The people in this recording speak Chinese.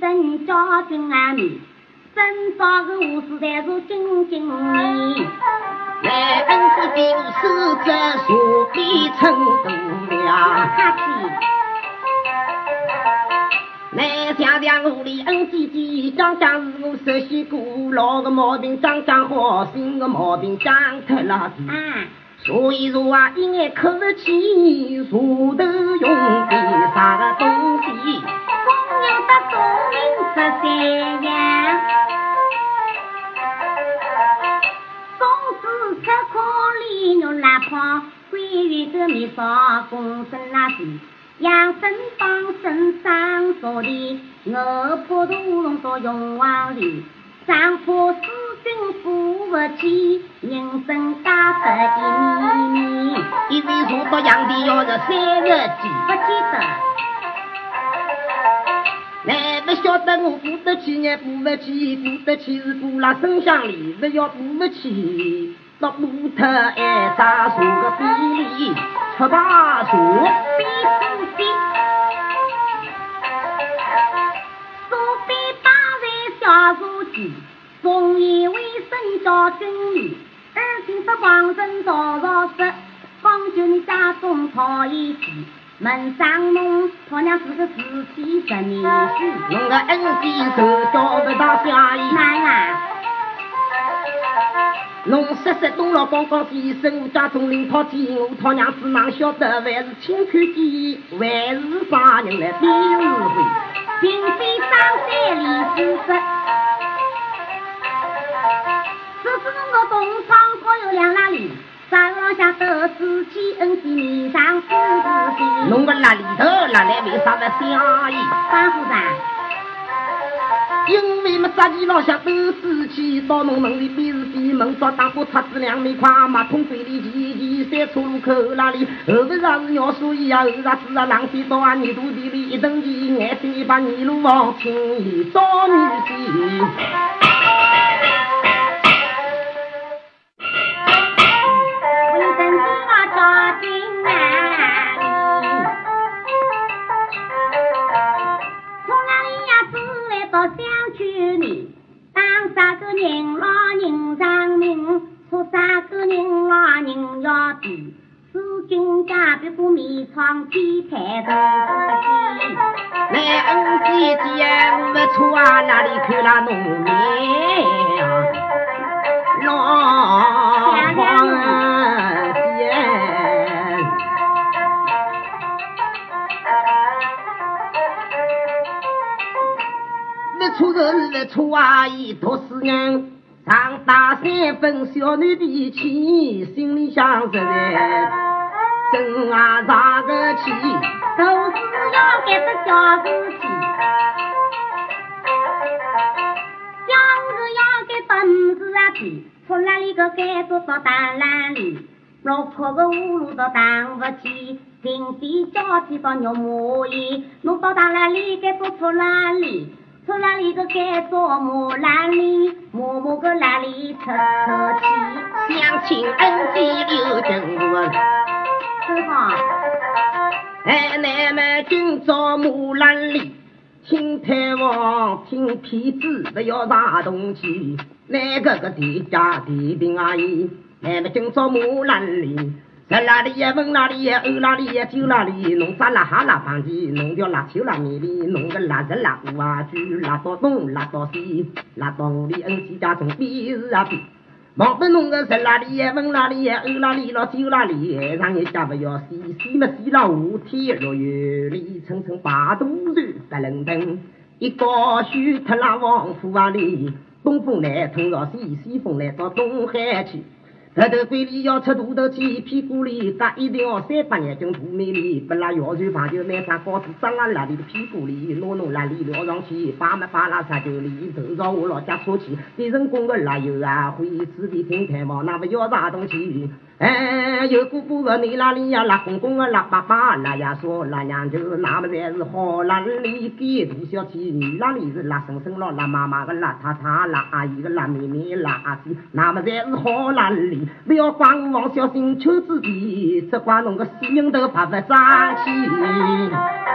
身家军啊你，身上个武士才是精精你。来恩师的武士这数比成都了。客气。来想想我的恩姐姐，讲讲是我熟悉过老的毛病，讲讲好心的毛病，讲脱了的。啊，所以说啊，一眼口气，舌头用的啥个东西？公牛的聪明十三样，总是吃可怜牛来跑，关于个面上公孙那是。养生帮身上做的，我破土龙到永旺里，上坡四军扶不起，人生大得一米米。一位说到杨的要是三十几，不记得。来不晓得我付得起，也付不起，付得起是付了生乡里，不要付不起。到木头挨啥树个比例，七八树比四比，树比八位小书记，从一为生叫军旅，二听说皇人早早死，方就你家中讨一起。门上弄，他娘是个自己十年许，弄个恩弟手叫不到下衣。哪呀？侬说说东老刚刚的生家中领讨见我他娘子哪晓得还是轻看见，还是啥人来比是非？并非张三李四十，是我个东厂可有两哪里？山上下得知起恩的面上是自己。弄个那里头那来为啥不下意？关夫人。因为么杂技老乡都死气，到侬门里比是比门抓打不擦子两米宽，马桶水里挤挤三出路口那里，后不啥是尿所以啊，后啥子啊浪费到啊泥土地里一蹬地，眼睛一把泥路往轻易找女婿。人老人长命，出三个人老人要比，四军家别过面窗天台头是来恩姐姐，我们出啊哪里去了农民老出啊一坨。娘上大三分，小女的气，心里想实在，真啊啥个气，都是要给这小事情，小事要给本事啊提，出来一个该做到大烂里，落魄个葫芦都当不起，平地交替到牛马衣，弄到大烂里该做出哪里？出来一个该做木兰里，默默个兰里出出气，相亲恩义留真我。是哈。哎，奶奶今朝木兰里，请太王听骗子，不要啥东西。那个个地家地兵阿姨，奶奶今朝木兰里。在哪里呀？问哪里呀？欧哪里呀？酒哪里？弄啥辣哈辣饭的？弄条辣椒辣面里？弄个辣子辣糊啊猪，辣到东，辣到西，辣到我的恩熙家中比是啊比。忙不弄个在哪里呀？问哪里呀？欧哪里了？酒哪里？让人家不要洗，洗么洗了五天六月里，层层八度热不冷登，一个雪特拉王府啊里，东风来冲到西，西风来到东海去。头头嘴里要吃土豆鸡，屁股里扎一条三百眼睛土美丽，不拉腰穿房就买张高子长了那里的屁股里，弄弄那里撩上去，把么把拉啥就里，头上我老家出去，给人工个辣油啊，会吃的听太忙，那不要啥东西。哎，有姑姑的你那里呀？辣公公的辣爸爸，辣爷说辣娘舅，那么才是好辣里给大小姐，你那里是辣婶婶咯？辣妈妈的辣太太，辣阿姨的辣妹妹，辣阿姐，那么才是好辣里。不要管我小心求自己，只管弄个死人头发不脏气。